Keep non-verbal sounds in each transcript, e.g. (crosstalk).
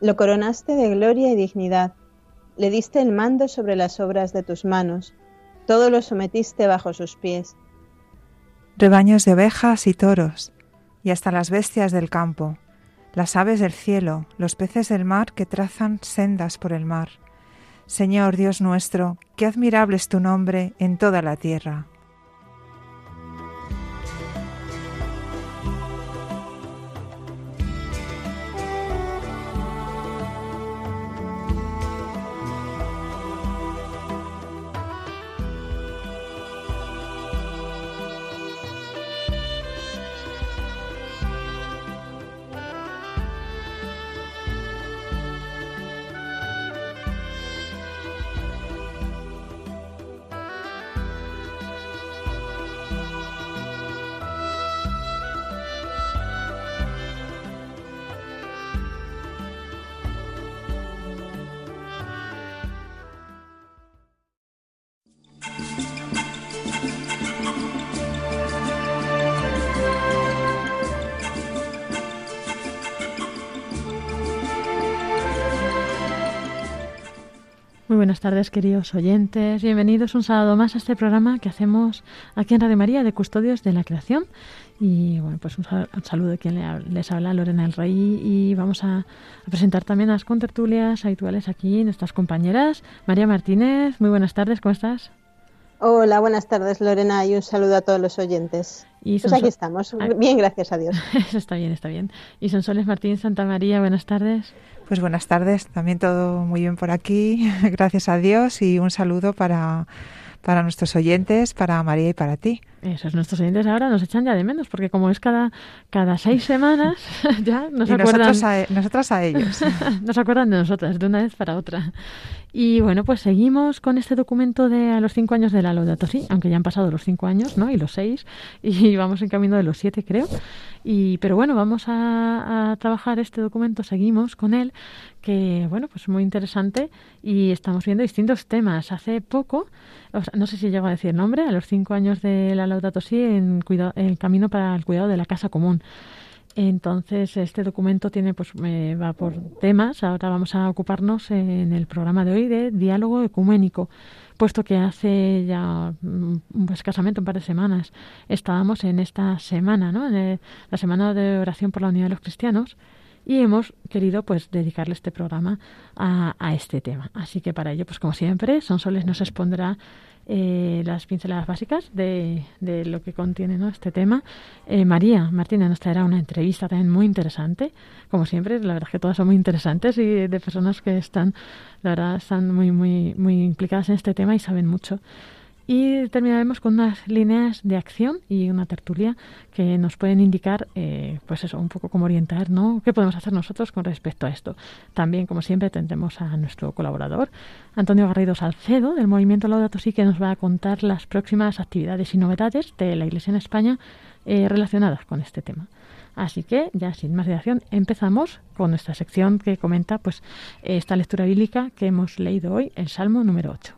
lo coronaste de gloria y dignidad, le diste el mando sobre las obras de tus manos, todo lo sometiste bajo sus pies. Rebaños de ovejas y toros, y hasta las bestias del campo, las aves del cielo, los peces del mar que trazan sendas por el mar. Señor Dios nuestro, qué admirable es tu nombre en toda la tierra. Muy buenas tardes, queridos oyentes. Bienvenidos un sábado más a este programa que hacemos aquí en Radio María de Custodios de la Creación. Y bueno, pues un, saludo de quien les habla, Lorena El Rey. Y vamos a, presentar también a las contertulias habituales aquí, nuestras compañeras. María Martínez, muy buenas tardes, ¿cómo estás? Hola, buenas tardes, Lorena, y un saludo a todos los oyentes. Y pues aquí estamos. Bien, gracias a Dios. (laughs) está bien, está bien. Y Sonsoles Martín Santa María, buenas tardes. Pues buenas tardes, también todo muy bien por aquí, (laughs) gracias a Dios y un saludo para, para nuestros oyentes, para María y para ti. Esos nuestros oyentes ahora nos echan ya de menos, porque como es cada, cada seis semanas, (laughs) ya nos acuerdan. Nosotros a, nosotras a ellos. (laughs) nos acuerdan de nosotras, de una vez para otra. Y bueno, pues seguimos con este documento de a los cinco años de la Laudato Si, aunque ya han pasado los cinco años, ¿no? Y los seis, y (laughs) vamos en camino de los siete, creo. Y, pero bueno, vamos a, trabajar este documento, seguimos con él, que bueno, pues muy interesante y estamos viendo distintos temas. Hace poco, no sé si llego a decir nombre, a los cinco años de la Laudato Si en, cuidado, en camino para el cuidado de la casa común. Entonces, este documento tiene, pues, va por temas. Ahora vamos a ocuparnos en el programa de hoy de diálogo ecuménico, puesto que hace ya mm, escasamente un par de semanas estábamos en esta semana, ¿no? En la semana de oración por la unidad de los cristianos y hemos querido pues dedicarle este programa a, este tema. Así que para ello, pues como siempre, Sonsoles nos expondrá eh, las pinceladas básicas de, de, lo que contiene ¿no? este tema. Eh, María Martina nos traerá una entrevista también muy interesante, como siempre, la verdad es que todas son muy interesantes y de personas que están, la verdad, están muy, muy, muy implicadas en este tema y saben mucho. Y terminaremos con unas líneas de acción y una tertulia que nos pueden indicar, eh, pues eso, un poco cómo orientar, ¿no? ¿Qué podemos hacer nosotros con respecto a esto? También, como siempre, tendremos a nuestro colaborador, Antonio Garrido Salcedo, del Movimiento Laudato Si, que nos va a contar las próximas actividades y novedades de la Iglesia en España eh, relacionadas con este tema. Así que, ya sin más dilación, empezamos con nuestra sección que comenta pues esta lectura bíblica que hemos leído hoy, el Salmo número 8.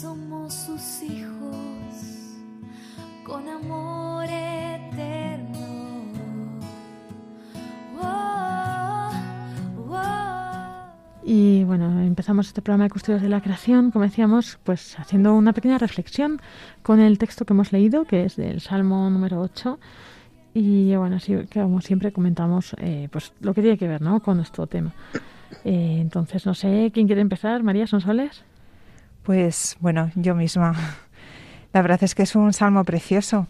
somos sus hijos con amor eterno. Y bueno, empezamos este programa de Custodios de la Creación, como decíamos, pues haciendo una pequeña reflexión con el texto que hemos leído, que es del Salmo número 8. Y bueno, así que como siempre comentamos eh, pues lo que tiene que ver ¿no? con nuestro tema. Eh, entonces, no sé, ¿quién quiere empezar? María Sonsoles. Pues bueno, yo misma. La verdad es que es un salmo precioso.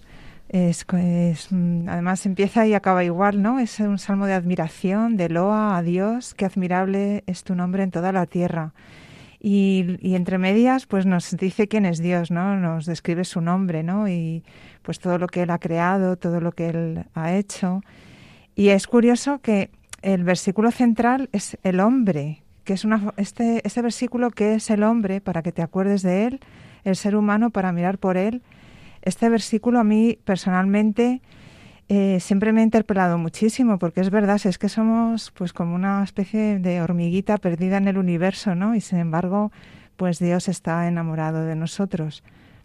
Es, mm, además empieza y acaba igual, ¿no? Es un salmo de admiración, de loa a Dios, qué admirable es tu nombre en toda la tierra. Y, y, entre medias, pues nos dice quién es Dios, ¿no? Nos describe su nombre, ¿no? Y pues todo lo que Él ha creado, todo lo que Él ha hecho. Y es curioso que el versículo central es el hombre, que es una, este, este versículo que es el hombre, para que te acuerdes de Él, el ser humano para mirar por Él. Este versículo a mí personalmente eh, siempre me ha interpelado muchísimo, porque es verdad, es que somos pues como una especie de hormiguita perdida en el universo, ¿no? Y sin embargo, pues Dios está enamorado de nosotros.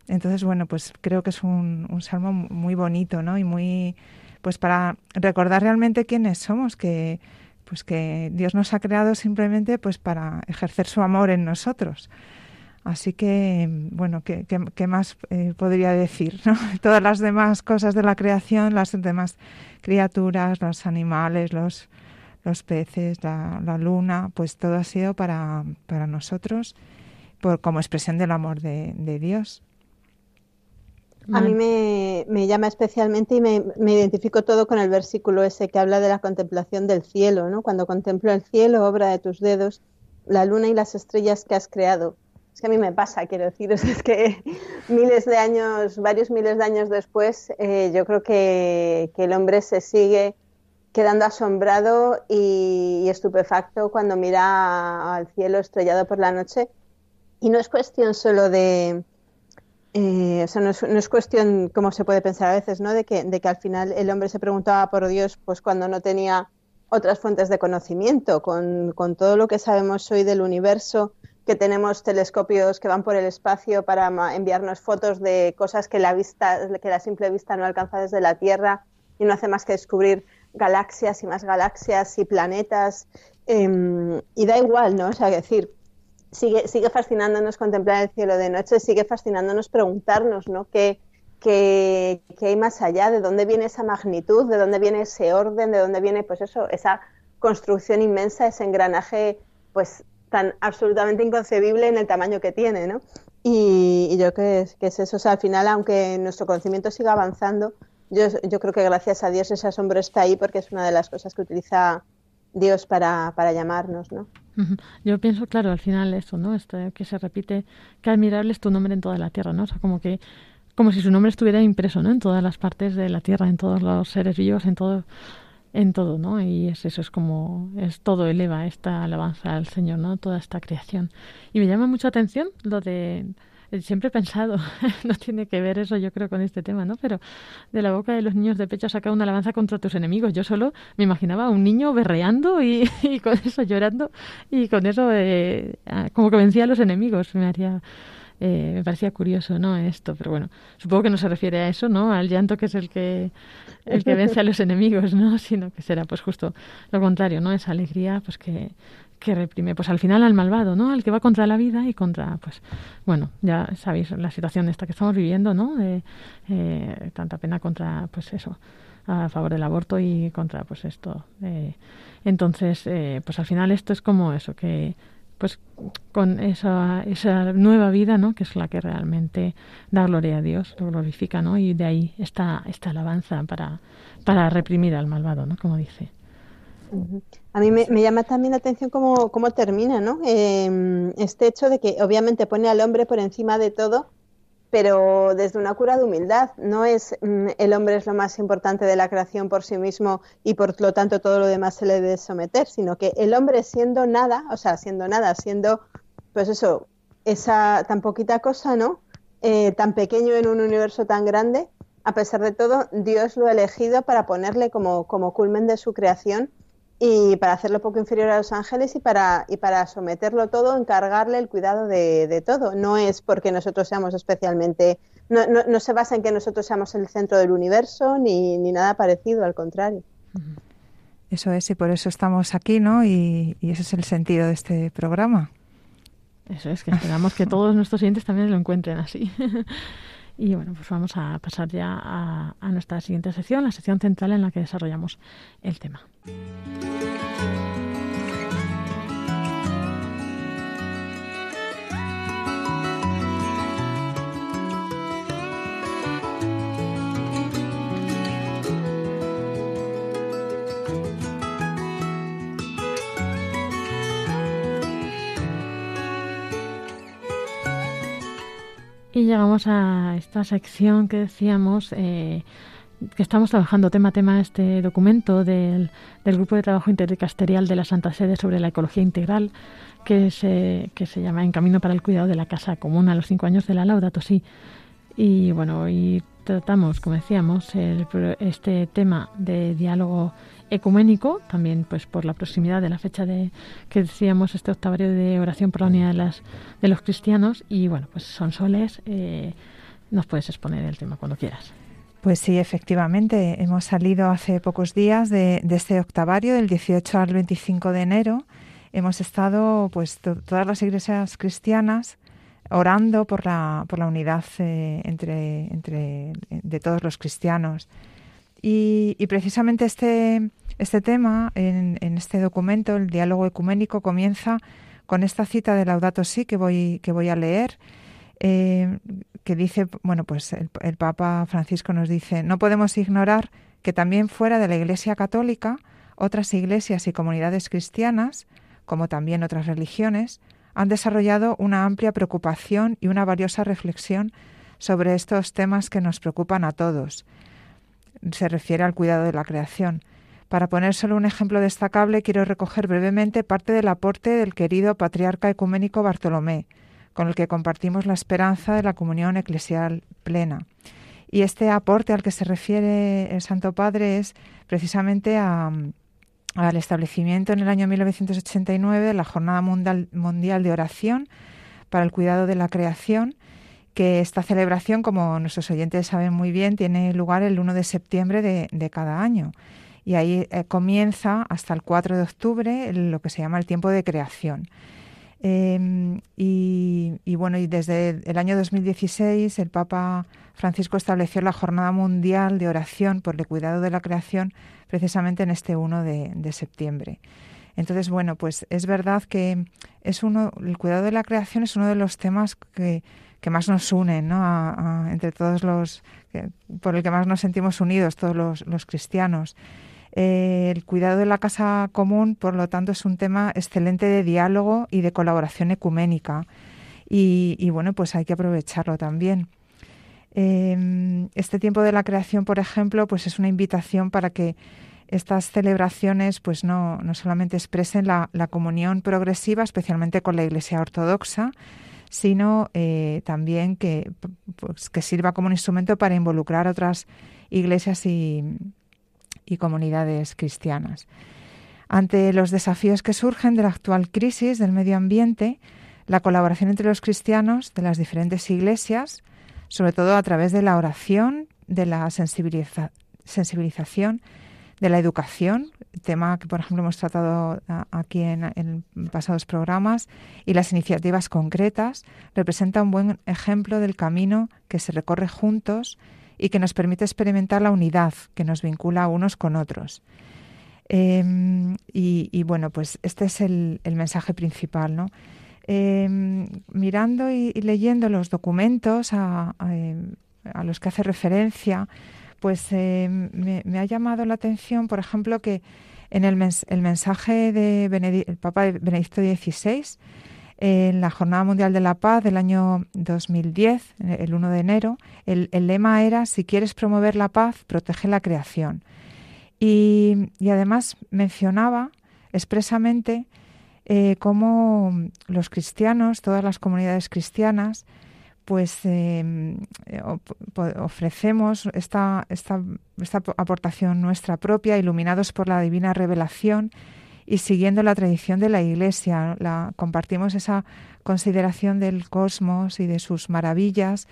Entonces, bueno, pues creo que es un, un salmo muy bonito, ¿no? Y muy, pues para recordar realmente quiénes somos, que pues que Dios nos ha creado simplemente pues para ejercer su amor en nosotros. Así que, bueno, ¿qué, qué, más eh, podría decir? (laughs) Todas las demás cosas de la creación, las demás criaturas, los animales, los, los peces, la, la, luna, pues todo ha sido para, para nosotros por, como expresión del amor de Dios. A mí me, me, llama especialmente y me, me, identifico todo con el versículo ese que habla de la contemplación del cielo, ¿no? Cuando contemplo el cielo, obra de tus dedos, la luna y las estrellas que has creado es que a mí me pasa, quiero deciros, (laughs) es que miles de años, varios miles de años después, eh, yo creo que, que, el hombre se sigue quedando asombrado y, y, estupefacto cuando mira al cielo estrellado por la noche. Y no es cuestión solo de... Eh, o sea, no es, no es, cuestión, como se puede pensar a veces, ¿no? De que, de que al final el hombre se preguntaba por Dios pues cuando no tenía otras fuentes de conocimiento, con, todo lo que sabemos hoy del universo, que tenemos telescopios que van por el espacio para enviarnos fotos de cosas que la vista, que la simple vista no alcanza desde la Tierra y no hace más que descubrir galaxias y más galaxias y planetas eh, y da igual, ¿no? O sea, decir, sigue, sigue fascinándonos contemplar el cielo de noche, sigue fascinándonos preguntarnos, ¿no? ¿Qué, qué, qué hay más allá? ¿De dónde viene esa magnitud? ¿De dónde viene ese orden? ¿De dónde viene, pues eso, esa construcción inmensa, ese engranaje, pues tan absolutamente inconcebible en el tamaño que tiene, ¿no? Y, yo creo que que es, eso, o sea, al final, aunque nuestro conocimiento siga avanzando, yo, yo, creo que gracias a Dios ese asombro está ahí porque es una de las cosas que utiliza Dios para, para llamarnos, ¿no? Yo pienso, claro, al final eso, ¿no? Este, que se repite, que admirable es tu nombre en toda la tierra, ¿no? O sea, como que, como si su nombre estuviera impreso, ¿no? En todas las partes de la tierra, en todos los seres vivos, en todo en todo, ¿no? Y es, eso es como, es todo eleva esta alabanza al Señor, ¿no? Toda esta creación. Y me llama mucha atención lo de, siempre he pensado, (laughs) no tiene que ver eso yo creo con este tema, ¿no? Pero de la boca de los niños de pecho saca una alabanza contra tus enemigos. Yo solo me imaginaba a un niño berreando y, (laughs) y con eso llorando y con eso eh, como que vencía a los enemigos. Me haría Eh, me parecía curioso, ¿no? Esto, pero bueno, supongo que no se refiere a eso, ¿no? Al llanto que es el que el que vence a los (laughs) enemigos, ¿no? Sino que será pues justo lo contrario, ¿no? Esa alegría pues que, que reprime pues al final al malvado, ¿no? Al que va contra la vida y contra pues bueno, ya sabéis la situación esta que estamos viviendo, ¿no? De eh, tanta pena contra pues eso, a favor del aborto y contra pues esto. Eh, entonces, eh, pues al final esto es como eso que pues con esa, esa nueva vida, ¿no? Que es la que realmente da gloria a Dios, lo glorifica, ¿no? Y de ahí está esta alabanza para, para reprimir al malvado, ¿no? Como dice. A mí me, llama también la atención cómo, cómo termina, ¿no? Eh, este hecho de que obviamente pone al hombre por encima de todo pero desde una cura de humildad. No es mm, el hombre es lo más importante de la creación por sí mismo y por lo tanto todo lo demás se le debe someter, sino que el hombre siendo nada, o sea, siendo nada, siendo, pues eso, esa tan poquita cosa, ¿no? Eh, tan pequeño en un universo tan grande, a pesar de todo, Dios lo ha elegido para ponerle como, como culmen de su creación y para hacerlo poco inferior a los ángeles y para, y para someterlo todo, encargarle el cuidado de, todo. No es porque nosotros seamos especialmente, no, no, se basa en que nosotros seamos el centro del universo ni, ni nada parecido, al contrario. Eso es, y por eso estamos aquí, ¿no? Y, y ese es el sentido de este programa. Eso es, que esperamos que todos nuestros oyentes también lo encuentren así. (laughs) Y bueno, pues vamos a pasar ya a, nuestra siguiente sección, la sección central en la que desarrollamos el tema. Y llegamos a esta sección que decíamos eh, que estamos trabajando tema a tema este documento del, del Grupo de Trabajo Intercasterial de la Santa Sede sobre la Ecología Integral, que se, que se llama En Camino para el Cuidado de la Casa Común a los cinco años de la Laudato Si. Y bueno, y tratamos, como decíamos, el, este tema de diálogo ecuménico, también pues por la proximidad de la fecha de que decíamos este octavario de oración por la unidad de, las, de los cristianos. Y bueno, pues son soles, eh, nos puedes exponer el tema cuando quieras. Pues sí, efectivamente, hemos salido hace pocos días de, este octavario, del 18 al 25 de enero. Hemos estado, pues, todas las iglesias cristianas orando por la, por la unidad eh, entre, entre, de todos los cristianos. Y, precisamente este, este tema, en, este documento, el diálogo ecuménico, comienza con esta cita de Laudato Si que voy, que voy a leer, eh, que dice, bueno, pues el, el, Papa Francisco nos dice, no podemos ignorar que también fuera de la Iglesia Católica, otras iglesias y comunidades cristianas, como también otras religiones, han desarrollado una amplia preocupación y una valiosa reflexión sobre estos temas que nos preocupan a todos, se refiere al cuidado de la creación. Para poner solo un ejemplo destacable, quiero recoger brevemente parte del aporte del querido patriarca ecuménico Bartolomé, con el que compartimos la esperanza de la comunión eclesial plena. Y este aporte al que se refiere el Santo Padre es precisamente al establecimiento en el año 1989 de la Jornada Mundial de Oración para el Cuidado de la Creación, que esta celebración, como nuestros oyentes saben muy bien, tiene lugar el 1 de septiembre de, cada año. Y ahí eh, comienza hasta el 4 de octubre lo que se llama el tiempo de creación. Em, y, bueno, y desde el año 2016 el Papa Francisco estableció la Jornada Mundial de Oración por el Cuidado de la Creación precisamente en este 1 de, septiembre. Entonces, bueno, pues es verdad que es uno, el cuidado de la creación es uno de los temas que, que más nos unen, ¿no? entre todos los, por el que más nos sentimos unidos, todos los, cristianos. Eh, el cuidado de la casa común, por lo tanto, es un tema excelente de diálogo y de colaboración ecuménica. Y, bueno, pues hay que aprovecharlo también. Em, este tiempo de la creación, por ejemplo, pues es una invitación para que estas celebraciones pues no, no solamente expresen la, comunión progresiva, especialmente con la Iglesia Ortodoxa, sino eh, también que, pues, que sirva como un instrumento para involucrar otras iglesias y, y comunidades cristianas. Ante los desafíos que surgen de la actual crisis del medio ambiente, la colaboración entre los cristianos de las diferentes iglesias, sobre todo a través de la oración, de la sensibilización, de la educación, tema que por ejemplo hemos tratado aquí en, en, pasados programas, y las iniciativas concretas, representa un buen ejemplo del camino que se recorre juntos y que nos permite experimentar la unidad que nos vincula unos con otros. Em, y, bueno, pues este es el, mensaje principal, ¿no? Em, mirando y, leyendo los documentos a, em, los que hace referencia, pues me, ha llamado la atención, por ejemplo, que en el, mensaje del Papa Benedicto XVI, en la Jornada Mundial de la Paz del año 2010, el 1 de enero, el, lema era, si quieres promover la paz, protege la creación. Y, además mencionaba expresamente eh, cómo los cristianos, todas las comunidades cristianas, pues eh, ofrecemos esta, esta, esta aportación nuestra propia, iluminados por la divina revelación, y siguiendo la tradición de la Iglesia. La, compartimos esa consideración del cosmos y de sus maravillas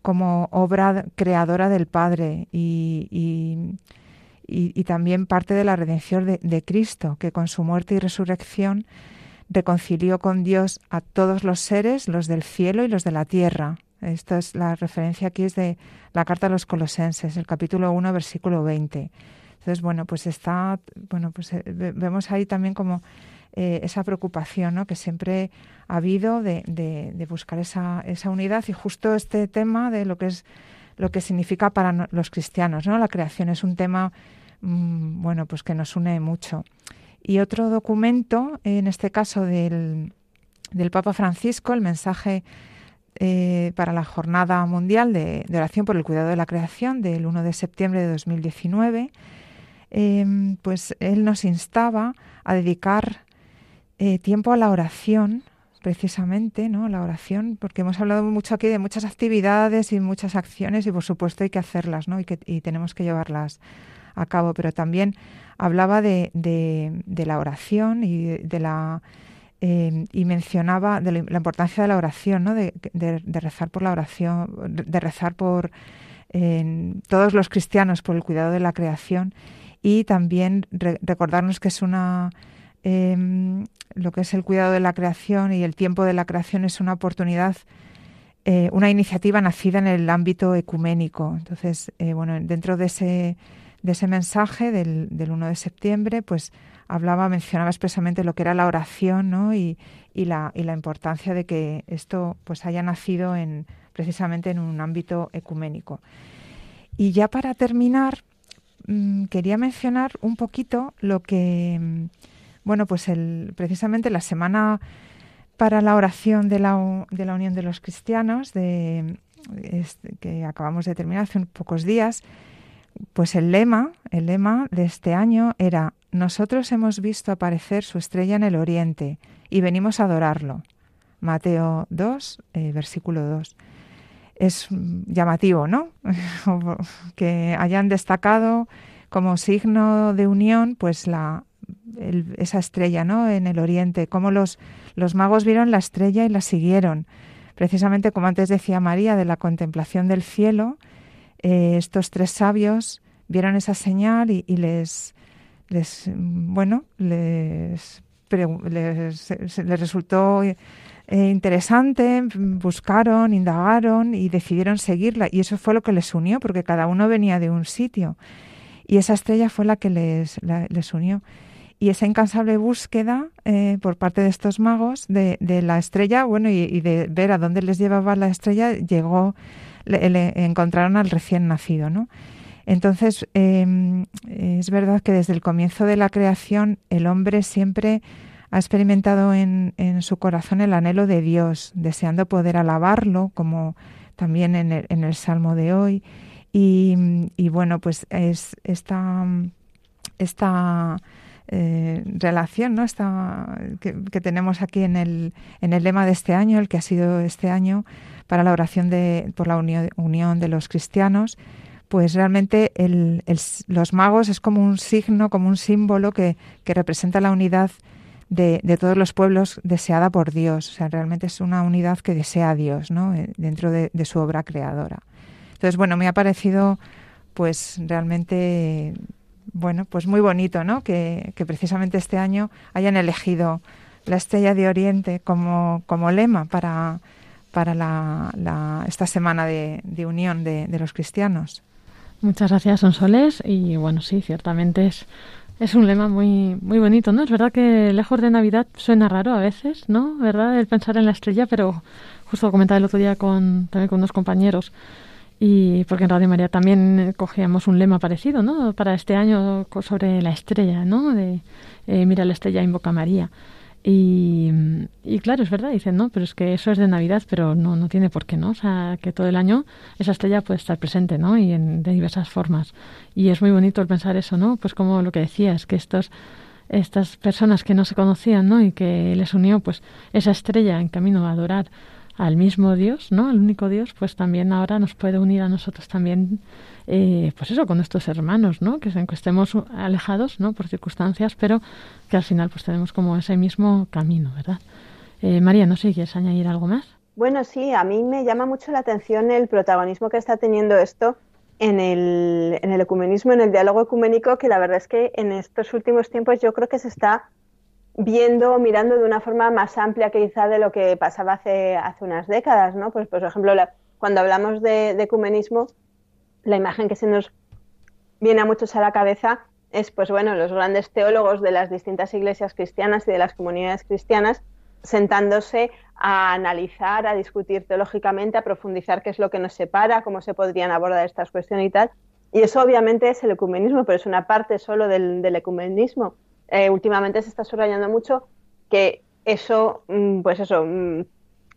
como obra creadora del Padre y, también parte de la redención de, de Cristo, que con su muerte y resurrección reconcilió con Dios a todos los seres, los del cielo y los de la tierra. Esto es la referencia aquí es de la carta a los Colosenses, el capítulo 1, versículo 20. Entonces, bueno, pues está, bueno, pues eh, vemos ahí también como eh, esa preocupación ¿no? que siempre ha habido de, de, buscar esa, esa unidad y justo este tema de lo que es lo que significa para los cristianos, ¿no? La creación es un tema, mm, bueno, pues que nos une mucho. Y otro documento, en este caso del, del Papa Francisco, el mensaje eh, para la Jornada Mundial de, de, Oración por el Cuidado de la Creación del 1 de septiembre de 2019, Em, pues él nos instaba a dedicar eh, tiempo a la oración, precisamente, ¿no? La oración, porque hemos hablado mucho aquí de muchas actividades y muchas acciones y por supuesto hay que hacerlas, ¿no? Y, que, tenemos que llevarlas a cabo, pero también hablaba de, la oración y de, la em, y mencionaba de la, importancia de la oración, ¿no? de, rezar por la oración, de, rezar por todos los cristianos por el cuidado de la creación y también recordarnos que es una em, lo que es el cuidado de la creación y el tiempo de la creación es una oportunidad eh, una iniciativa nacida en el ámbito ecuménico entonces eh, bueno dentro de ese de ese mensaje del, del 1 de septiembre pues hablaba mencionaba expresamente lo que era la oración ¿no? y, y, la, y la importancia de que esto pues haya nacido en precisamente en un ámbito ecuménico y ya para terminar Mm, quería mencionar un poquito lo que, mm, bueno, pues el, precisamente la semana para la oración de la, de la Unión de los Cristianos, de, que acabamos de terminar hace unos pocos días, pues el lema, el lema de este año era Nosotros hemos visto aparecer su estrella en el oriente y venimos a adorarlo. Mateo 2, eh, versículo 2 es llamativo, ¿no? (laughs) que hayan destacado como signo de unión, pues la, esa estrella, ¿no? En el oriente, como los, los magos vieron la estrella y la siguieron. Precisamente como antes decía María de la contemplación del cielo, eh, estos tres sabios vieron esa señal y, les, les, bueno, les, les, les resultó eh, interesante, buscaron, indagaron y decidieron seguirla. Y eso fue lo que les unió, porque cada uno venía de un sitio. Y esa estrella fue la que les, les unió. Y esa incansable búsqueda eh, por parte de estos magos de, de la estrella, bueno, y, de ver a dónde les llevaba la estrella, llegó, le, encontraron al recién nacido, ¿no? Entonces, em, es verdad que desde el comienzo de la creación el hombre siempre ha experimentado en, su corazón el anhelo de Dios, deseando poder alabarlo, como también en el, Salmo de hoy. Y, bueno, pues es esta, eh, relación ¿no? esta, que, tenemos aquí en el, lema de este año, el que ha sido este año para la oración de, por la unión, de los cristianos, pues realmente los magos es como un signo, como un símbolo que representa la unidad de, de, todos los pueblos deseada por Dios. O sea, realmente es una unidad que desea Dios, ¿no? Eh, dentro de, de su obra creadora. Entonces, bueno, me ha parecido pues realmente bueno, pues muy bonito, ¿no? Que, que, precisamente este año hayan elegido la estrella de Oriente como, como lema para, para la, la, esta semana de, de unión de, de, los cristianos. Muchas gracias, Sonsoles. Y bueno, sí, ciertamente es, es un lema muy, muy bonito, ¿no? Es verdad que lejos de Navidad suena raro a veces, ¿no? ¿Verdad? El pensar en la estrella, pero justo comentaba el otro día con, también con unos compañeros y porque en Radio María también cogíamos un lema parecido, ¿no? Para este año sobre la estrella, ¿no? De eh, mira la estrella, invoca a María. Y, y, claro, es verdad, dicen, no, pero es que eso es de Navidad, pero no, no tiene por qué, ¿no? O sea, que todo el año esa estrella puede estar presente, ¿no? Y en, de diversas formas. Y es muy bonito el pensar eso, ¿no? Pues como lo que decías, que estos, estas personas que no se conocían, ¿no? Y que les unió, pues, esa estrella en camino a adorar al mismo Dios, ¿no? Al único Dios, pues también ahora nos puede unir a nosotros también, eh, pues eso, con nuestros hermanos, ¿no? Que, que estemos alejados, ¿no? Por circunstancias, pero que al final pues tenemos como ese mismo camino, ¿verdad? Eh, María, no sé, ¿quieres añadir algo más? Bueno, sí, a mí me llama mucho la atención el protagonismo que está teniendo esto en el, en el ecumenismo, en el diálogo ecuménico, que la verdad es que en estos últimos tiempos yo creo que se está viendo, mirando de una forma más amplia quizá de lo que pasaba hace, hace unas décadas, ¿no? Pues, por ejemplo, cuando hablamos de, ecumenismo, la imagen que se nos viene a muchos a la cabeza es, pues bueno, los grandes teólogos de las distintas iglesias cristianas y de las comunidades cristianas sentándose a analizar, a discutir teológicamente, a profundizar qué es lo que nos separa, cómo se podrían abordar estas cuestiones y tal. Y eso obviamente es el ecumenismo, pero es una parte solo del, ecumenismo eh, últimamente se está subrayando mucho que eso, mm, pues eso, mm,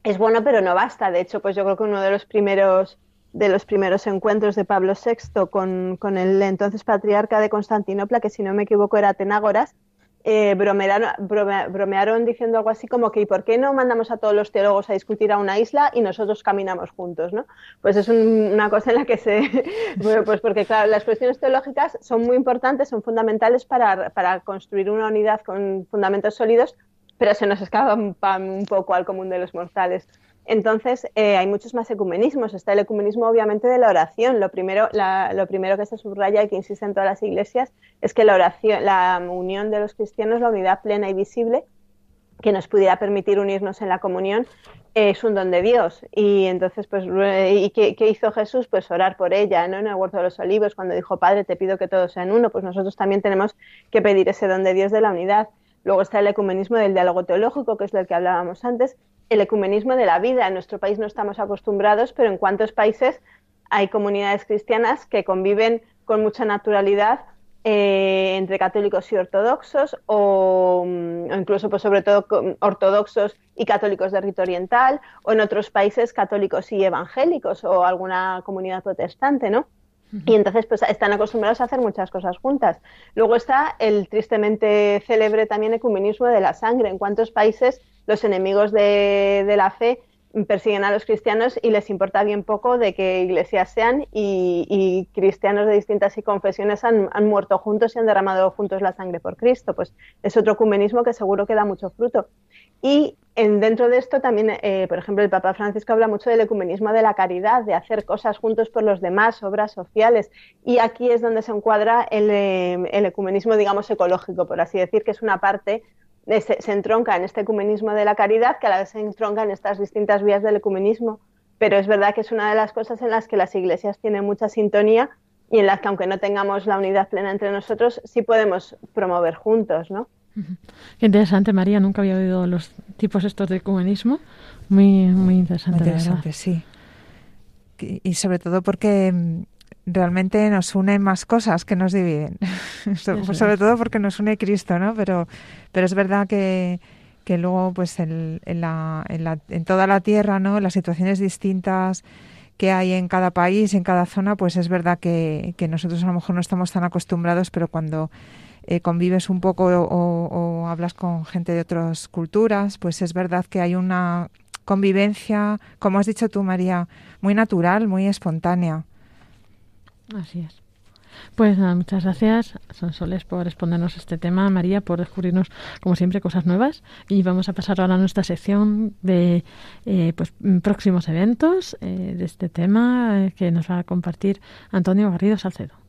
es bueno, pero no basta. De hecho, pues yo creo que uno de los primeros de los primeros encuentros de Pablo VI con, con el entonces patriarca de Constantinopla, que si no me equivoco era Atenágoras, eh, bromearon, brome, diciendo algo así como que ¿y por qué no mandamos a todos los teólogos a discutir a una isla y nosotros caminamos juntos? ¿no? Pues es un, una cosa en la que se... (laughs) pues porque claro, las cuestiones teológicas son muy importantes, son fundamentales para, para construir una unidad con fundamentos sólidos, pero se nos escapan un poco al común de los mortales. Entonces, eh, hay muchos más ecumenismos. Está el ecumenismo, obviamente, de la oración. Lo primero, que se subraya y que insiste en todas las iglesias es que la oración, la unión de los cristianos, la unidad plena y visible, que nos pudiera permitir unirnos en la comunión, es un don de Dios. Y entonces, pues, ¿y qué, hizo Jesús? Pues orar por ella, ¿no? En el huerto de los olivos, cuando dijo, Padre, te pido que todos sean uno, pues nosotros también tenemos que pedir ese don de Dios de la unidad. Luego está el ecumenismo del diálogo teológico, que es del que hablábamos antes, el ecumenismo de la vida. En nuestro país no estamos acostumbrados, pero en cuántos países hay comunidades cristianas que conviven con mucha naturalidad eh, entre católicos y ortodoxos o, mm, o incluso pues sobre todo ortodoxos y católicos de rito oriental o en otros países católicos y evangélicos o alguna comunidad protestante, ¿no? Y entonces pues están acostumbrados a hacer muchas cosas juntas. Luego está el tristemente célebre también ecumenismo de la sangre. ¿En cuántos países los enemigos de, de, la fe persiguen a los cristianos y les importa bien poco de qué iglesias sean y, cristianos de distintas confesiones han, han, muerto juntos y han derramado juntos la sangre por Cristo. Pues es otro ecumenismo que seguro que da mucho fruto. Y en, dentro de esto también, eh, por ejemplo, el Papa Francisco habla mucho del ecumenismo de la caridad, de hacer cosas juntos por los demás, obras sociales. Y aquí es donde se encuadra el, eh, el ecumenismo, digamos, ecológico, por así decir, que es una parte se, se, entronca en este ecumenismo de la caridad, que a la vez se entronca en estas distintas vías del ecumenismo. Pero es verdad que es una de las cosas en las que las iglesias tienen mucha sintonía y en las que, aunque no tengamos la unidad plena entre nosotros, sí podemos promover juntos, ¿no? Qué interesante, María. Nunca había oído los tipos estos de ecumenismo. Muy, muy interesante. Muy interesante, sí. Y sobre todo porque realmente nos unen más cosas que nos dividen. (laughs) Sobre todo porque nos une Cristo, ¿no? Pero, pero es verdad que, que luego, pues en, en, la, en, la, en toda la tierra, ¿no? Las situaciones distintas que hay en cada país, en cada zona, pues es verdad que, que nosotros a lo mejor no estamos tan acostumbrados, pero cuando eh, convives un poco o, o, hablas con gente de otras culturas, pues es verdad que hay una convivencia, como has dicho tú, María, muy natural, muy espontánea. Así es. Pues nada, muchas gracias, Sonsoles, por respondernos este tema, María, por descubrirnos, como siempre, cosas nuevas. Y vamos a pasar ahora a nuestra sección de eh, pues, próximos eventos eh, de este tema eh, que nos va a compartir Antonio Garrido Salcedo.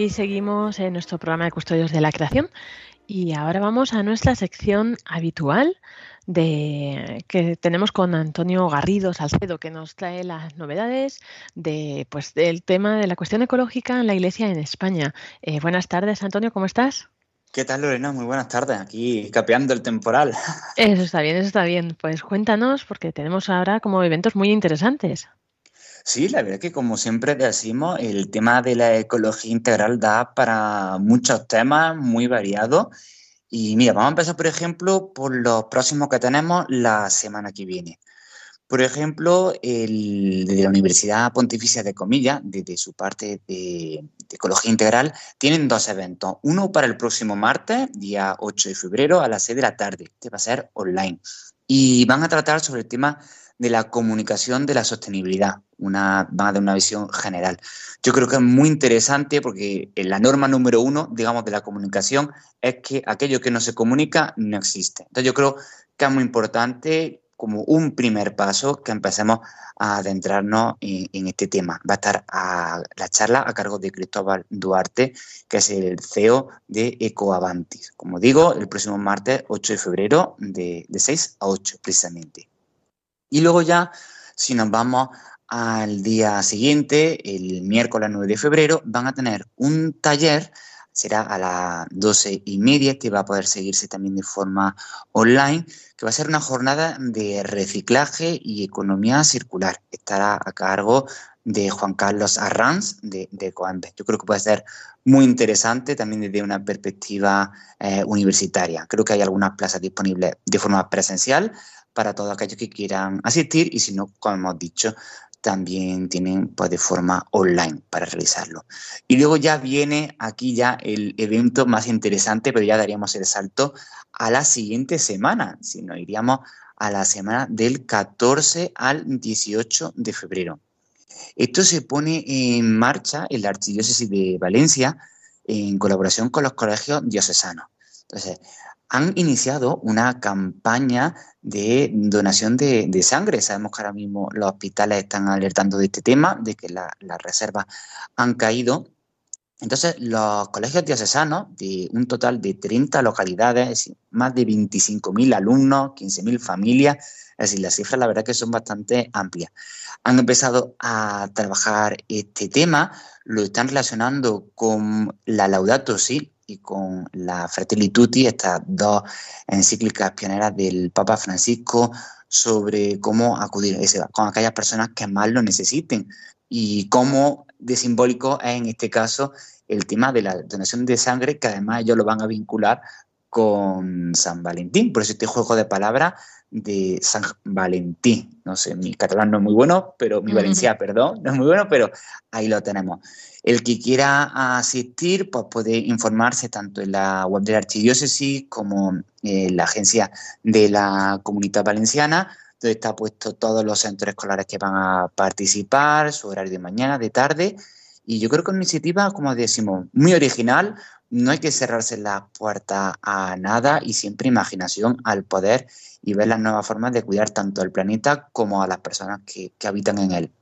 Aquí seguimos en nuestro programa de Custodios de la Creación y ahora vamos a nuestra sección habitual de que tenemos con Antonio Garrido Salcedo que nos trae las novedades de pues del tema de la cuestión ecológica en la Iglesia en España. Eh, buenas tardes, Antonio, ¿cómo estás? ¿Qué tal, Lorena? Muy buenas tardes. Aquí capeando el temporal. Eso está bien, eso está bien. Pues cuéntanos, porque tenemos ahora como eventos muy interesantes. Sí, la verdad que como siempre decimos, el tema de la ecología integral da para muchos temas muy variados. Y mira, vamos a empezar, por ejemplo, por los próximos que tenemos la semana que viene. Por ejemplo, el, de la Universidad Pontificia de Comillas, desde su parte de, de, Ecología Integral, tienen dos eventos. Uno para el próximo martes, día 8 de febrero, a las 6 de la tarde, que va a ser online. Y van a tratar sobre el tema de la comunicación de la sostenibilidad, una, van a dar una visión general. Yo creo que es muy interesante porque la norma número uno, digamos, de la comunicación es que aquello que no se comunica no existe. Entonces yo creo que es muy importante como un primer paso que empecemos a adentrarnos en, en este tema. Va a estar a, la charla a cargo de Cristóbal Duarte, que es el CEO de Ecoavantis. Como digo, el próximo martes 8 de febrero de, de 6 a 8 precisamente. Y luego ya, si nos vamos al día siguiente, el miércoles 9 de febrero, van a tener un taller, será a las 12 y media, que va a poder seguirse también de forma online, que va a ser una jornada de reciclaje y economía circular. Estará a cargo de Juan Carlos Arranz de, de. Yo creo que puede ser muy interesante también desde una perspectiva eh, universitaria. Creo que hay algunas plazas disponibles de forma presencial, para todos aquellos que quieran asistir y si no, como hemos dicho, también tienen pues de forma online para realizarlo. Y luego ya viene aquí ya el evento más interesante, pero ya daríamos el salto a la siguiente semana, si nos iríamos a la semana del 14 al 18 de febrero. Esto se pone en marcha en la Archidiócesis de Valencia en colaboración con los colegios diocesanos. Entonces, han iniciado una campaña de donación de, de, sangre. Sabemos que ahora mismo los hospitales están alertando de este tema, de que la, las reservas han caído. Entonces, los colegios diocesanos, de un total de 30 localidades, más de 25.000 alumnos, 15.000 familias, es decir, las cifras la verdad que son bastante amplias. Han empezado a trabajar este tema, lo están relacionando con la Laudato Si, y con la Fratelli Tutti, estas dos encíclicas pioneras del Papa Francisco sobre cómo acudir con aquellas personas que más lo necesiten y cómo de simbólico es en este caso el tema de la donación de sangre, que además ellos lo van a vincular con San Valentín. Por eso este juego de palabras de San Valentín. No sé, mi catalán no es muy bueno, pero mi valenciano, perdón, no es muy bueno, pero ahí lo tenemos. El que quiera asistir, pues puede informarse tanto en la web de la Archidiócesis como en la agencia de la Comunidad Valenciana, donde está puesto todos los centros escolares que van a participar, su horario de mañana, de tarde. Y yo creo que es una iniciativa, como decimos, muy original. No hay que cerrarse la puerta a nada y siempre imaginación al poder y ver las nuevas formas de cuidar tanto al planeta como a las personas que, que habitan en él.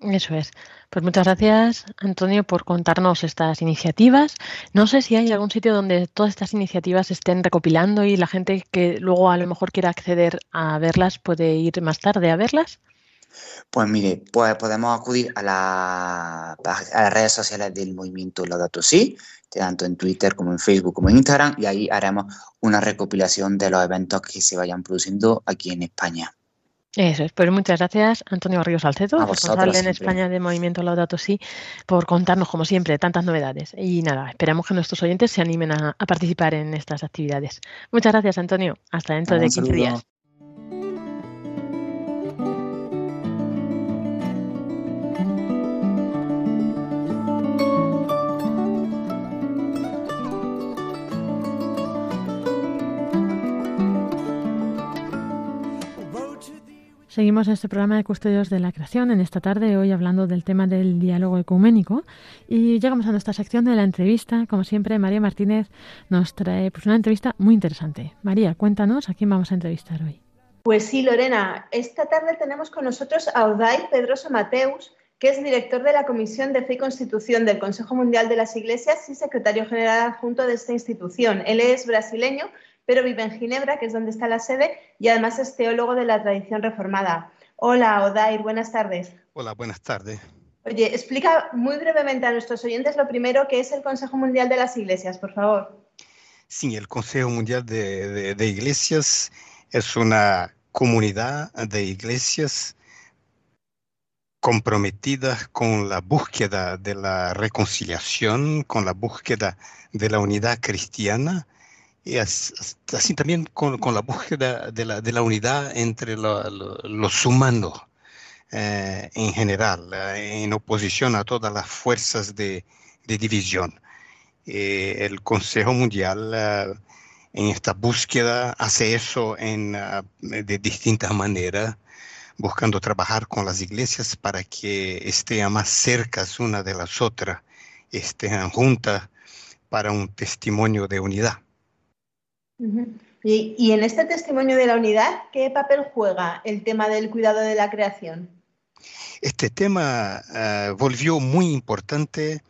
Eso es. Pues muchas gracias, Antonio, por contarnos estas iniciativas. No sé si hay algún sitio donde todas estas iniciativas estén recopilando y la gente que luego a lo mejor quiera acceder a verlas puede ir más tarde a verlas. Pues mire, pues podemos acudir a, la, a las redes sociales del movimiento Laudato Si, tanto en Twitter como en Facebook como en Instagram, y ahí haremos una recopilación de los eventos que se vayan produciendo aquí en España. Eso es, pues muchas gracias Antonio Ríos Salcedo, responsable en. España de Movimiento Laudato Si, por contarnos, como siempre, tantas novedades. Y nada, esperamos que nuestros oyentes se animen a, a participar en estas actividades. Muchas gracias, Antonio. Hasta dentro de Un 15 saludo. días. Seguimos este programa de Custodios de la Creación en esta tarde, hoy hablando del tema del diálogo ecuménico. Y llegamos a nuestra sección de la entrevista. Como siempre, María Martínez nos trae pues, una entrevista muy interesante. María, cuéntanos a quién vamos a entrevistar hoy. Pues sí, Lorena, esta tarde tenemos con nosotros a Oday Pedroso Mateus, que es director de la Comisión de Fe y Constitución del Consejo Mundial de las Iglesias y secretario general adjunto de esta institución. Él es brasileño, pero vive en Ginebra, que es donde está la sede, y además es teólogo de la tradición reformada. Hola, Odair, buenas tardes. Hola, buenas tardes. Oye, explica muy brevemente a nuestros oyentes lo primero que es el Consejo Mundial de las Iglesias, por favor. Sí, el Consejo Mundial de, de- de Iglesias es una comunidad de iglesias comprometidas con la búsqueda de la reconciliación, con la búsqueda de la unidad cristiana y as- así también con, con la búsqueda de la, de la unidad entre lo- lo- los humanos eh, en general, eh, en oposición a todas las fuerzas de, de división. Eh, el Consejo Mundial en esta búsqueda hace eso en, de distintas maneras, buscando trabajar con las iglesias para que estén más cercas una de las otras, estén juntas para un testimonio de unidad. Y, en este testimonio de la unidad, ¿qué papel juega el tema del cuidado de la creación? Este tema ah, volvió muy importante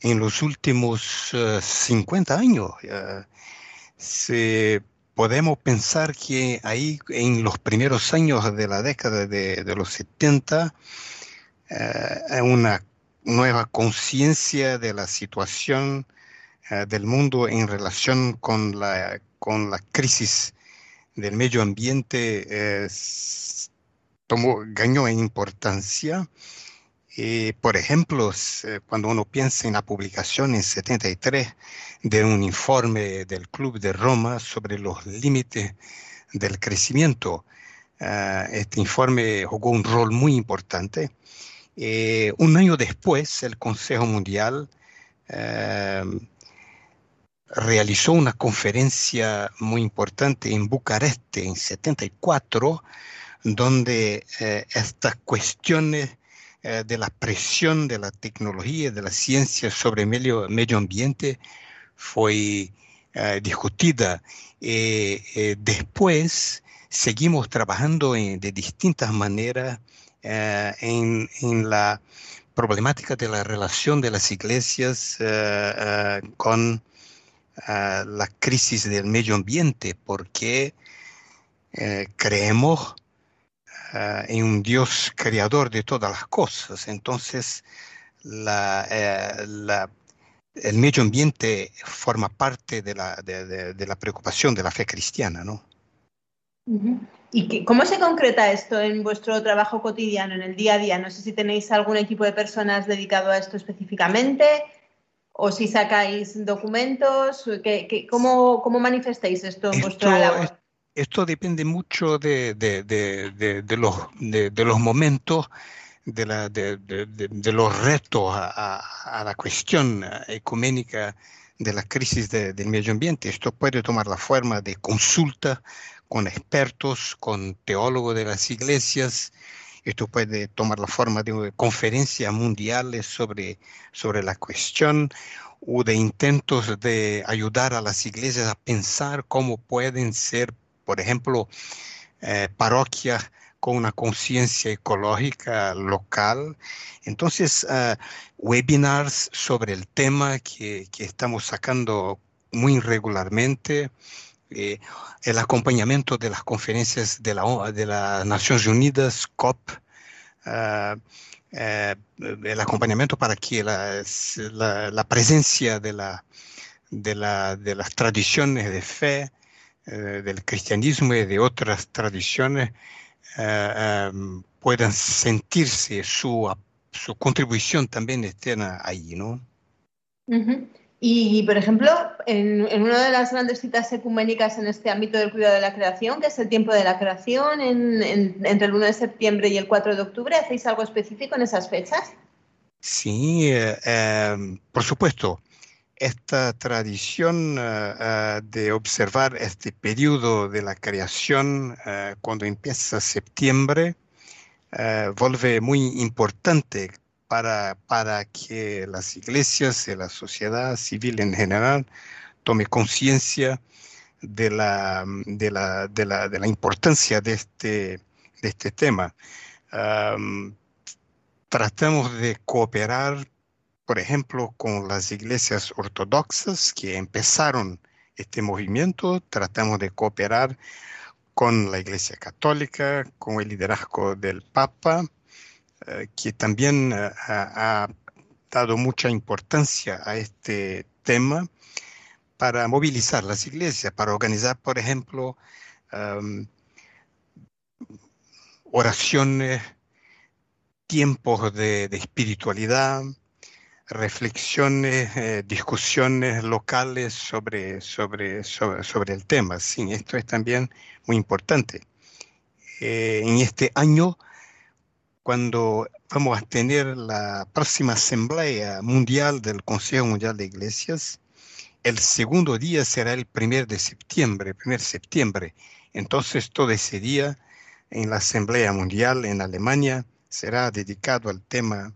en los últimos ah, 50 años. Ah, se- podemos pensar que ahí en los primeros años de la década de, de los 70, eh, una nueva conciencia de la situación eh, del mundo en relación con la, con la crisis del medio ambiente eh, tomó, ganó en importancia. Eh, por ejemplo, s- cuando uno piensa en la publicación en 73 de un informe del Club de Roma sobre los límites del crecimiento, ah, este informe jugó un rol muy importante. Eh, un año después, el Consejo Mundial eh, realizó una conferencia muy importante en Bucarest en 74, donde eh, estas cuestiones eh, de la presión de la tecnología, de la ciencia sobre medio, medio ambiente fue eh, discutida. Después seguimos trabajando de distintas maneras en, la problemática de la relación de las iglesias con la crisis del medio ambiente, porque eh, creemos eh, en un Dios creador de todas las cosas. Entonces, la, eh, la- el medio ambiente forma parte de la, de- de- de la preocupación de la fe cristiana, ¿no? ¿Y qué- cómo se concreta esto en vuestro trabajo cotidiano, en el día a día? No sé si tenéis algún equipo de personas dedicado a esto específicamente o si sacáis documentos. ¿qué- qué- cómo, cómo manifestáis esto en vuestra Esto, labor? es- esto depende mucho de, de- de- de- los, los momentos, de, la, los retos a, a- la cuestión ecuménica de la crisis de- del medio ambiente. Esto puede tomar la forma de consulta con expertos, con teólogos de las iglesias. Esto puede tomar la forma de conferencias mundiales sobre, sobre la cuestión o de intentos de ayudar a las iglesias a pensar cómo pueden ser, por ejemplo, eh, parroquias con una conciencia ecológica local. Entonces, ah, webinars sobre el tema que, que estamos sacando muy regularmente, eh, el acompañamiento de las conferencias de, la, de las Naciones Unidas, COP, ah, eh, el acompañamiento para que la, la- presencia de, la, de, la, de las tradiciones de fe, eh, del cristianismo y de otras tradiciones eh, puedan sentirse su, su contribución también externa ahí, ¿no? Y, por ejemplo, en, una de las grandes citas ecuménicas en este ámbito del cuidado de la creación, que es el tiempo de la creación, en- en- entre el 1 de septiembre y el 4 de octubre, ¿hacéis algo específico en esas fechas? Sí, eh, em, por supuesto, esta tradición eh, eh, de observar este periodo de la creación eh, cuando empieza septiembre eh, vuelve muy importante para, para que las iglesias y la sociedad civil en general tome conciencia de la, de la, de la, de la importancia de este, de este tema. Am, tratamos de cooperar, por ejemplo, con las iglesias ortodoxas que empezaron este movimiento, tratamos de cooperar con la Iglesia Católica, con el liderazgo del Papa, eh, que también eh, ha, dado mucha importancia a este tema para movilizar las iglesias, para organizar, por ejemplo, am, oraciones, tiempos de, de espiritualidad, reflexiones, eh, discusiones locales sobre, sobre, sobre, el tema. Sí, esto es también muy importante. En este año, cuando vamos a tener la próxima Asamblea Mundial del Consejo Mundial de Iglesias, el segundo día será el primer de septiembre, primer septiembre. Entonces, todo ese día en la Asamblea Mundial en Alemania será dedicado al tema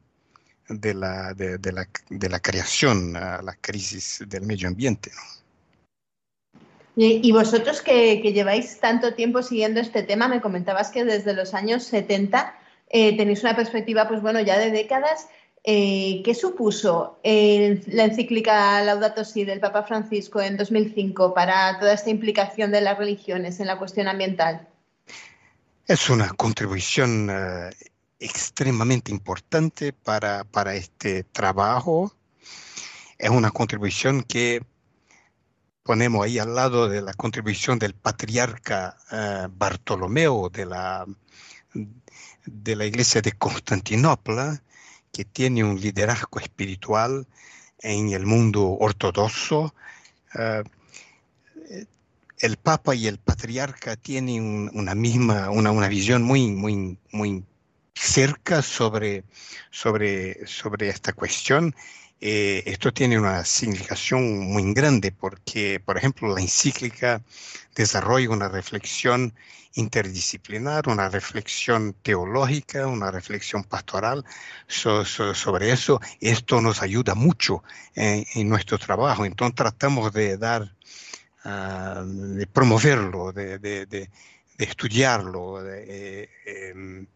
de la, de, de la, de la creación, a la crisis del medio ambiente. ¿no? Y, vosotros que, que lleváis tanto tiempo siguiendo este tema, me comentabas que desde los años 70 eh, tenéis una perspectiva, pues bueno, ya de décadas. Eh, ¿Qué supuso la encíclica Laudato Si del Papa Francisco en 2005 para toda esta implicación de las religiones en la cuestión ambiental? Es una contribución eh, extremadamente importante para, para este trabajo. Es una contribución que ponemos ahí al lado de la contribución del patriarca eh, Bartolomeo de la, de la iglesia de Constantinopla, que tiene un liderazgo espiritual en el mundo ortodoxo. Eh, el Papa y el Patriarca tienen un- una misma, una, una visión muy, muy, muy cerca sobre, sobre, sobre esta cuestión. Eh, esto tiene una significación muy grande porque, por ejemplo, la encíclica desarrolla una reflexión interdisciplinar, una reflexión teológica, una reflexión pastoral so- so- sobre eso. Esto nos ayuda mucho en, en nuestro trabajo. Entonces tratamos de dar ah, de promoverlo, de, estudiarlo, eh, em,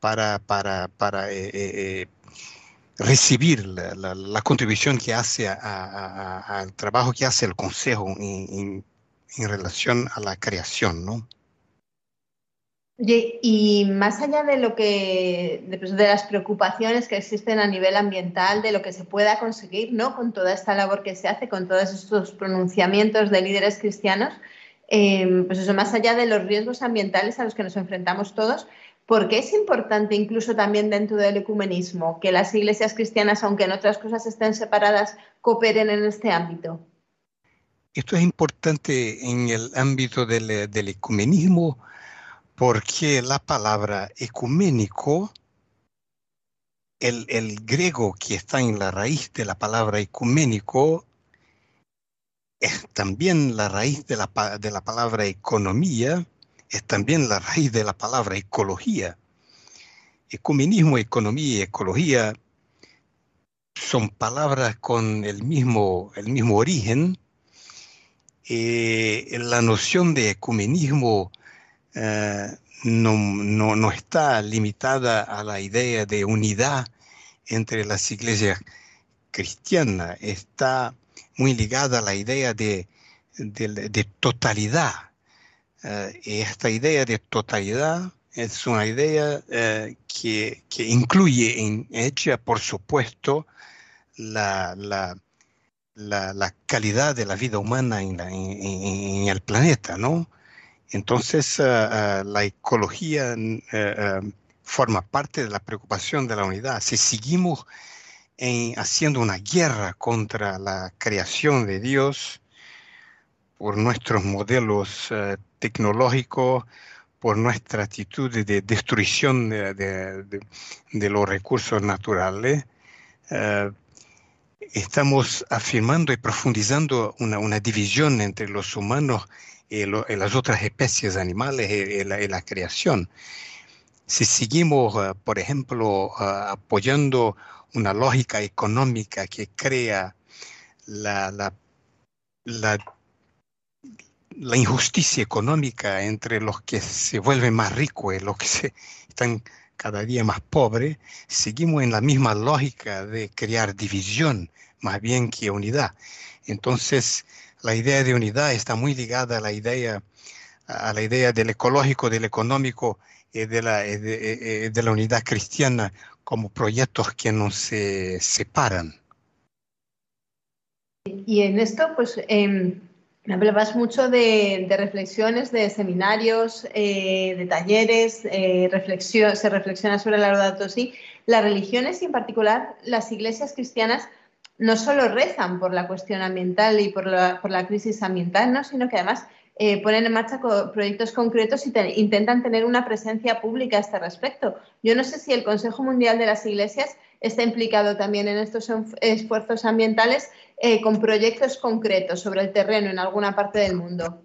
para, para, para eh, eh, eh, recibir la, contribución que hace al trabajo que hace el Consejo en, relación a la creación, ¿no? Y más allá de lo que, pues, de las preocupaciones que existen a nivel ambiental, de lo que se pueda conseguir, ¿no? Con toda esta labor que se hace, con todos estos pronunciamientos de líderes cristianos, eh, pues eso, más allá de los riesgos ambientales a los que nos enfrentamos todos, ¿por qué es importante incluso también dentro del ecumenismo que las iglesias cristianas, aunque en otras cosas estén separadas, cooperen en este ámbito? Esto es importante en el ámbito del, ecumenismo porque la palabra ecuménico, el, el griego que está en la raíz de la palabra ecuménico, es también la raíz de la palabra economía, es también la raíz de la palabra ecología. Ecumenismo, economía y ecología son palabras con el mismo, el mismo origen. Eh, la noción de ecumenismo eh, no, no, no está limitada a la idea de unidad entre las iglesias cristianas, está muy ligada a la idea de, de- de totalidad. Eh, esta idea de totalidad es una idea eh, que, que incluye en ella, por supuesto, la, la, la, calidad de la vida humana en, en- en- en el planeta, ¿no? Entonces, la ecología forma parte de la preocupación de la unidad. Si seguimos haciendo una guerra contra la creación de Dios por nuestros modelos tecnológicos, por nuestra actitud de destrucción de, los recursos naturales, eh, estamos afirmando y profundizando una, división entre los humanos y, las otras especies animales y, la, creación. Si seguimos, eh, por ejemplo, eh, apoyando una lógica económica que crea la la injusticia económica entre los que se vuelven más ricos y los que se (laughs) están cada día más pobres, seguimos en la misma lógica de crear división más bien que unidad. Entonces, la idea de unidad está muy ligada a la idea, a la idea del ecológico, del económico y de la, de, la unidad cristiana como proyectos que no se separan. Y en esto, pues, eh me hablabas mucho de, reflexiones, de seminarios, eh, de talleres, eh, se reflexiona sobre la Laudato Si. Las religiones y en particular las iglesias cristianas no solo rezan por la cuestión ambiental y por la, crisis ambiental, ¿no? sino que además eh, ponen en marcha proyectos concretos y intentan tener una presencia pública a este respecto. Yo no sé si el Consejo Mundial de las Iglesias está implicado también en estos esfuerzos ambientales eh, con proyectos concretos sobre el terreno en alguna parte del mundo?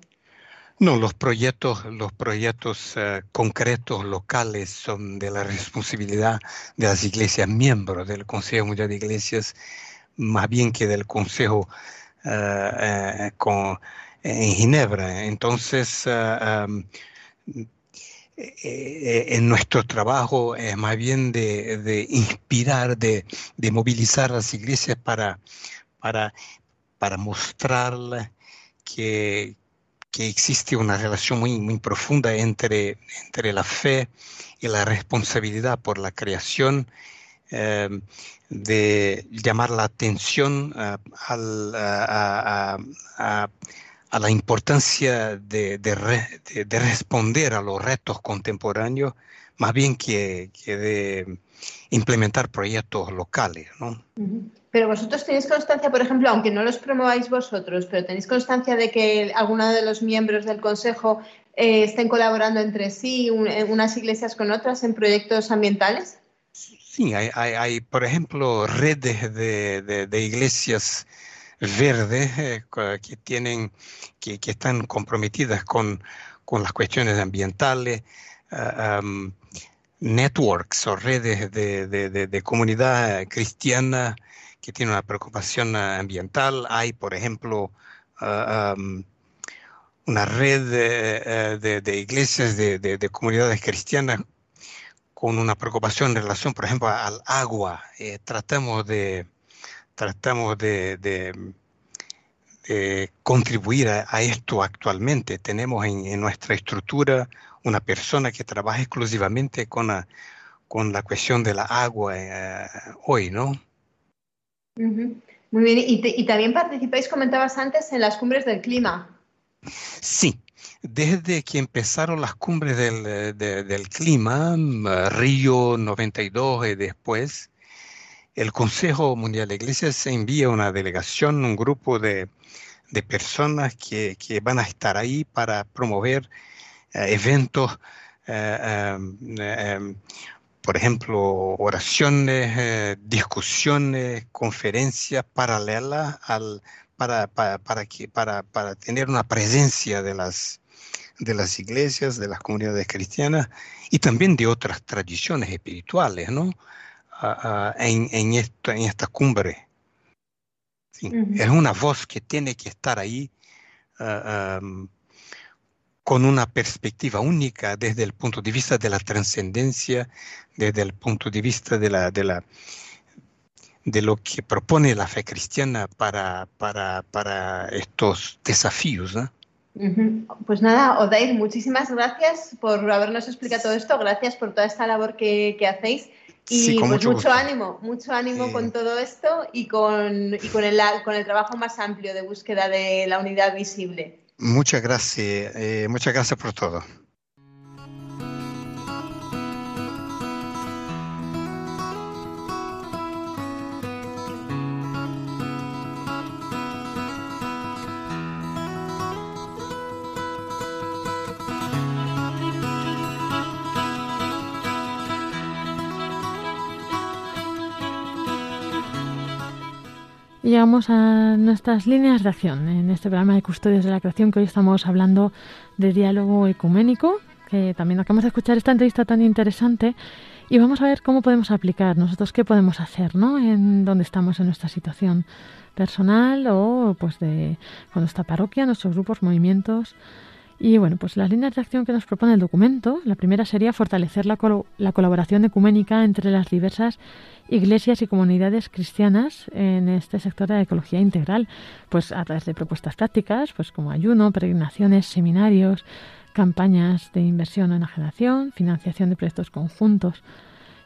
No, los proyectos, los proyectos eh, concretos locales son de la (laughs) responsabilidad de las iglesias miembros del Consejo Mundial de Iglesias, más bien que del Consejo eh, en Ginebra. Entonces, en nuestro trabajo es más bien de, inspirar, de, de, movilizar a las iglesias para, para, para mostrarle que, existe una relación muy, muy profunda entre, entre la fe y la responsabilidad por la creación, eh, de llamar la atención eh, a, la importancia de, de, responder a los retos contemporáneos, más bien que, que de implementar proyectos locales. ¿no? Pero vosotros tenéis constancia, por ejemplo, aunque no los promováis vosotros, pero tenéis constancia de que alguno de los miembros del Consejo eh, estén colaborando entre sí, eh, unas iglesias con otras, en proyectos ambientales? Sí, hay, por ejemplo, redes de, iglesias verdes eh, que tienen, que, están comprometidas con, las cuestiones ambientales. Ah, networks o redes de, de comunidad cristiana que tiene una preocupación ambiental. Hay, por ejemplo, ah, una red de, eh, iglesias, de, comunidades cristianas con una preocupación en relación, por ejemplo, al agua. Eh, tratamos de, tratamos de, contribuir a, esto actualmente. Tenemos en, nuestra estructura una persona que trabaja exclusivamente con la, con la cuestión de la agua eh, hoy, ¿no? Muy bien, y, también participáis, comentabas antes, en las cumbres del clima. Sí, desde que empezaron las cumbres del, clima, Río 92 y después, el Consejo Mundial de Iglesias envía una delegación, un grupo de, personas que, van a estar ahí para promover eh, eventos eh, eh, por ejemplo, oraciones, eh, discusiones, conferencias paralelas al, para, para, para, que, para, para tener una presencia de las, de las iglesias, de las comunidades cristianas y también de otras tradiciones espirituales, ¿no? en, en, esta, en esta cumbre. Es una voz que tiene que estar ahí ah, con una perspectiva única desde el punto de vista de la trascendencia, desde el punto de vista de, la, de, la, de lo que propone la fe cristiana para, para, para estos desafíos. Pues nada, Odair, muchísimas gracias por habernos explicado todo esto, gracias por toda esta labor que, que hacéis. Y pues mucho, ánimo, mucho ánimo con todo esto y con, y con, el, con el trabajo más amplio de búsqueda de la unidad visible. Muchas gracias, eh, muchas gracias por todo. Llegamos a nuestras líneas de acción en este programa de Custodios de la Creación, que hoy estamos hablando de diálogo ecuménico, que también acabamos de escuchar esta entrevista tan interesante. Y vamos a ver cómo podemos aplicar nosotros, qué podemos hacer, ¿no? En donde estamos en nuestra situación personal o pues de con nuestra parroquia, nuestros grupos, movimientos. Y bueno, pues las líneas de acción que nos propone el documento, la primera sería fortalecer la, la colaboración ecuménica entre las diversas iglesias y comunidades cristianas en este sector de la ecología integral, pues a través de propuestas prácticas, pues como ayuno, peregrinaciones, seminarios, campañas de inversión o enajenación, financiación de proyectos conjuntos.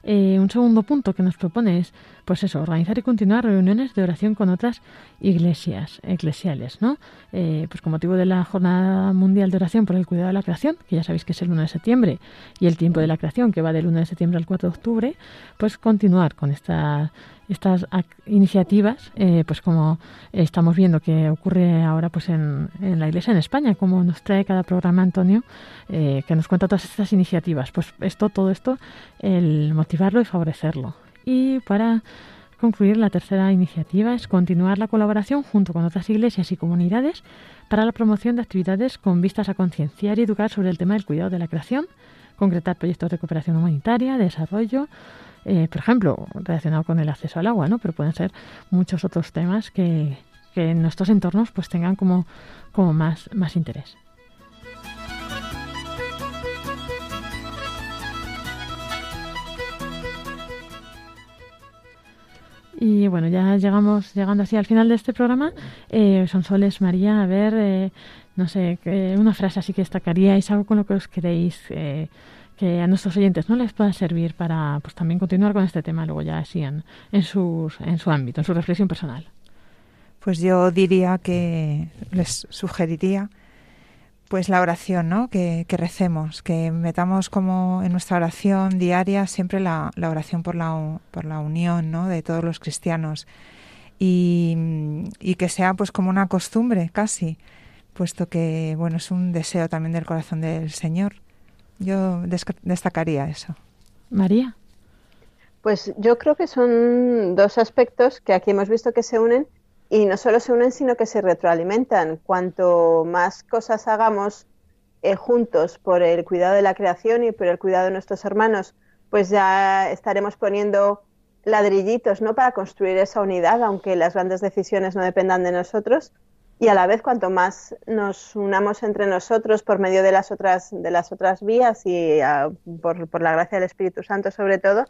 Eh, un segundo punto que nos propone es, pues eso, organizar y continuar reuniones de oración con otras iglesias eclesiales, ¿no? Eh, pues con motivo de la Jornada Mundial de Oración por el Cuidado de la Creación, que ya sabéis que es el 1 de septiembre, y el tiempo de la creación, que va del 1 de septiembre al 4 de octubre, pues continuar con esta, estas iniciativas, eh, pues como estamos viendo que ocurre ahora pues en, la Iglesia en España, como nos trae cada programa Antonio, eh, que nos cuenta todas estas iniciativas. Pues esto, todo esto, el motivarlo y favorecerlo. Y para concluir, la tercera iniciativa es continuar la colaboración junto con otras iglesias y comunidades para la promoción de actividades con vistas a concienciar y educar sobre el tema del cuidado de la creación, concretar proyectos de cooperación humanitaria, de desarrollo, eh, por ejemplo, relacionado con el acceso al agua, ¿no? Pero pueden ser muchos otros temas que, que en nuestros entornos pues tengan como, como más, más interés. Y bueno, ya llegamos llegando así al final de este programa. Eh, Sonsoles, María, a ver, eh, no sé, que una frase así que destacaríais, algo con lo que os queréis eh, que a nuestros oyentes no les pueda servir para pues también continuar con este tema luego ya así en, sus, en su ámbito, en su reflexión personal. Pues yo diría que les sugeriría pues la oración, ¿no? Que, que recemos, que metamos como en nuestra oración diaria siempre la, la oración por la, por la unión, ¿no? De todos los cristianos y, y que sea pues como una costumbre casi, puesto que bueno es un deseo también del corazón del Señor. Yo desca- destacaría eso. María. Pues yo creo que son dos aspectos que aquí hemos visto que se unen y no solo se unen, sino que se retroalimentan. Cuanto más cosas hagamos eh, juntos por el cuidado de la creación y por el cuidado de nuestros hermanos, pues ya estaremos poniendo ladrillitos, ¿no? Para construir esa unidad, aunque las grandes decisiones no dependan de nosotros. Y a la vez, cuanto más nos unamos entre nosotros por medio de las otras, de las otras vías y ah, por, por la gracia del Espíritu Santo sobre todo,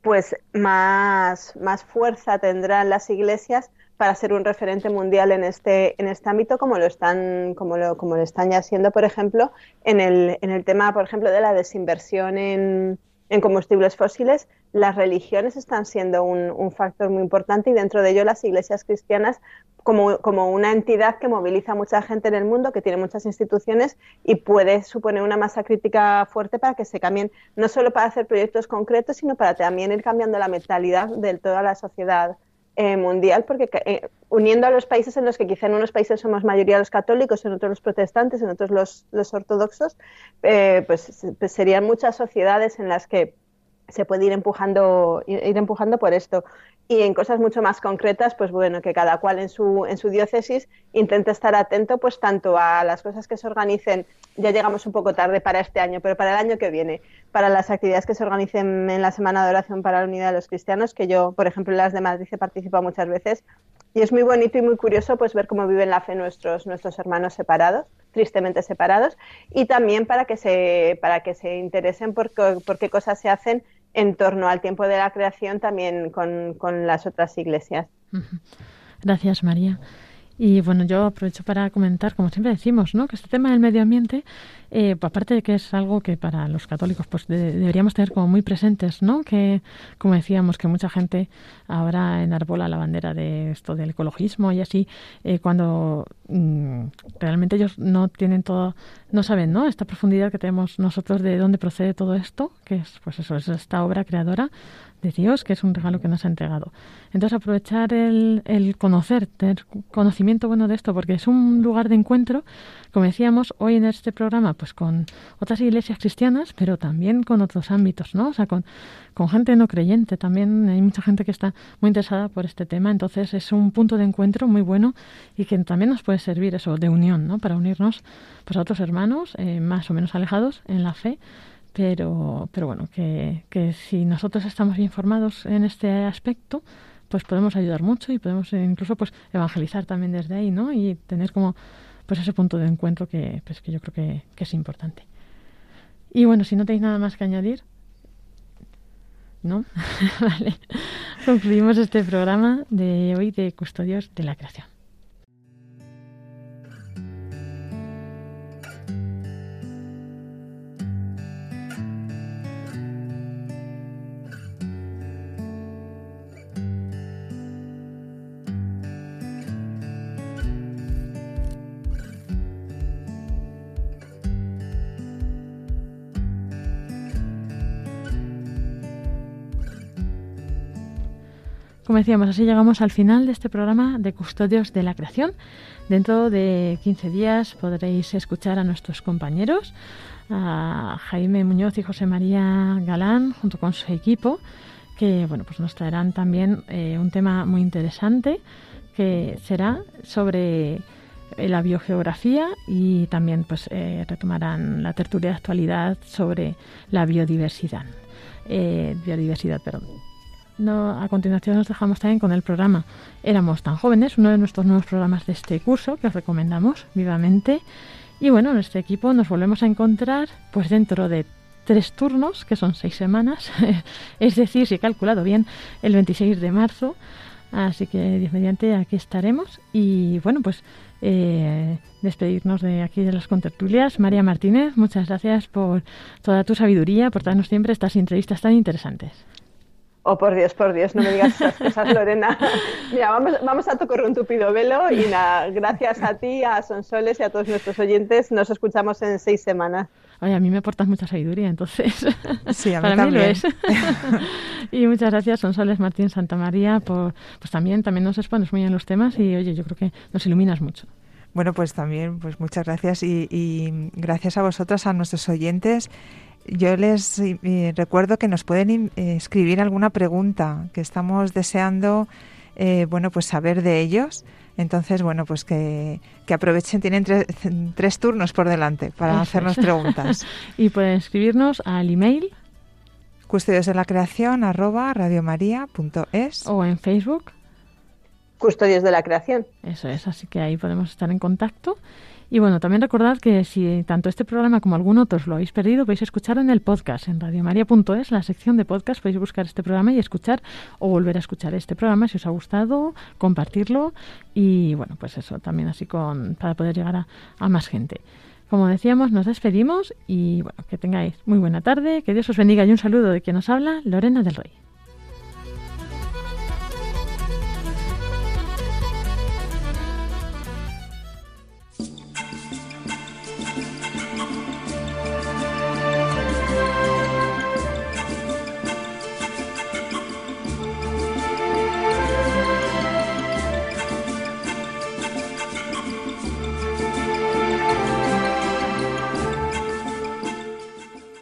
pues más, más fuerza tendrán las iglesias para ser un referente mundial en este, en este ámbito, como lo están, como lo, como lo están ya siendo, por ejemplo, en el, en el tema, por ejemplo, de la desinversión en, en combustibles fósiles, las religiones están siendo un, factor muy importante y dentro de ello las iglesias cristianas como, como, una entidad que moviliza a mucha gente en el mundo, que tiene muchas instituciones y puede suponer una masa crítica fuerte para que se cambien, no solo para hacer proyectos concretos, sino para también ir cambiando la mentalidad de toda la sociedad eh, mundial, porque eh, uniendo a los países en los que quizá en unos países somos mayoría los católicos, en otros los protestantes, en otros los, los ortodoxos, eh, pues, pues, serían muchas sociedades en las que se puede ir empujando, ir empujando por esto. Y en cosas mucho más concretas, pues bueno, que cada cual en su, en su diócesis intente estar atento pues tanto a las cosas que se organicen, ya llegamos un poco tarde para este año, pero para el año que viene, para las actividades que se organicen en la Semana de Oración para la Unidad de los Cristianos, que yo, por ejemplo, en las de Madrid he participado muchas veces, y es muy bonito y muy curioso pues ver cómo viven la fe nuestros, nuestros hermanos separados, tristemente separados, y también para que se, para que se interesen por, por qué cosas se hacen en torno al tiempo de la creación también con, con las otras iglesias. Gracias, María. Y bueno, yo aprovecho para comentar, como siempre decimos, ¿no? que este tema del medio ambiente, eh, aparte de que es algo que para los católicos pues deberíamos tener como muy presentes, ¿no? que como decíamos, que mucha gente ahora enarbola la bandera de esto del ecologismo y así, eh, cuando mm, realmente ellos no tienen todo, no saben ¿no? esta profundidad que tenemos nosotros de dónde procede todo esto, que es pues eso, es esta obra creadora de Dios, que es un regalo que nos ha entregado. Entonces aprovechar el, el conocer, tener conocimiento bueno de esto, porque es un lugar de encuentro, como decíamos, hoy en este programa, pues con otras iglesias cristianas, pero también con otros ámbitos, ¿no? O sea, con, con gente no creyente, también hay mucha gente que está muy interesada por este tema, entonces es un punto de encuentro muy bueno y que también nos puede servir eso de unión, ¿no? Para unirnos pues, a otros hermanos eh, más o menos alejados en la fe pero, pero bueno, que, que si nosotros estamos bien formados en este aspecto, pues podemos ayudar mucho y podemos incluso pues evangelizar también desde ahí, ¿no? Y tener como pues ese punto de encuentro que, pues, que yo creo que, que es importante. Y bueno, si no tenéis nada más que añadir, ¿no? (laughs) vale. Concluimos este programa de hoy de Custodios de la Creación. Como decíamos, así llegamos al final de este programa de Custodios de la Creación. Dentro de 15 días podréis escuchar a nuestros compañeros, a Jaime Muñoz y José María Galán, junto con su equipo, que bueno, pues nos traerán también eh, un tema muy interesante que será sobre la biogeografía y también pues eh, retomarán la tertulia de actualidad sobre la biodiversidad. Eh, biodiversidad, perdón no, a continuación nos dejamos también con el programa Éramos tan jóvenes, uno de nuestros nuevos programas de este curso que os recomendamos vivamente. Y bueno, en este equipo nos volvemos a encontrar pues dentro de tres turnos, que son seis semanas, (laughs) es decir, si he calculado bien, el 26 de marzo. Así que, Dios mediante, aquí estaremos. Y bueno, pues eh, despedirnos de aquí de las contertulias. María Martínez, muchas gracias por toda tu sabiduría, por darnos siempre estas entrevistas tan interesantes. Oh, por Dios, por Dios, no me digas esas cosas, (laughs) Lorena. Mira, vamos, vamos a tocar un tupido velo y nada, gracias a ti, a Sonsoles y a todos nuestros oyentes. Nos escuchamos en seis semanas. Oye, a mí me aportas mucha sabiduría, entonces. Sí, a mí Para también. mí lo es. (laughs) y muchas gracias, Sonsoles Martín Santa María, por pues también, también nos expones muy bien los temas y oye, yo creo que nos iluminas mucho. Bueno, pues también, pues muchas gracias y, y gracias a vosotras, a nuestros oyentes. Yo les eh, recuerdo que nos pueden eh, escribir alguna pregunta que estamos deseando, eh, bueno, pues saber de ellos. Entonces, bueno, pues que, que aprovechen, tienen tre- tres turnos por delante para Eso hacernos es. preguntas. (laughs) Y pueden escribirnos al email Custodios de la creación arroba radiomaria.es. o en Facebook. Custodios de la creación. Eso es, así que ahí podemos estar en contacto. Y bueno, también recordad que si tanto este programa como algún otro lo habéis perdido, podéis escuchar en el podcast, en radiomaria.es, la sección de podcast, podéis buscar este programa y escuchar o volver a escuchar este programa si os ha gustado, compartirlo y bueno, pues eso, también así con para poder llegar a, a más gente. Como decíamos, nos despedimos y bueno, que tengáis muy buena tarde, que Dios os bendiga y un saludo de quien nos habla, Lorena del Rey.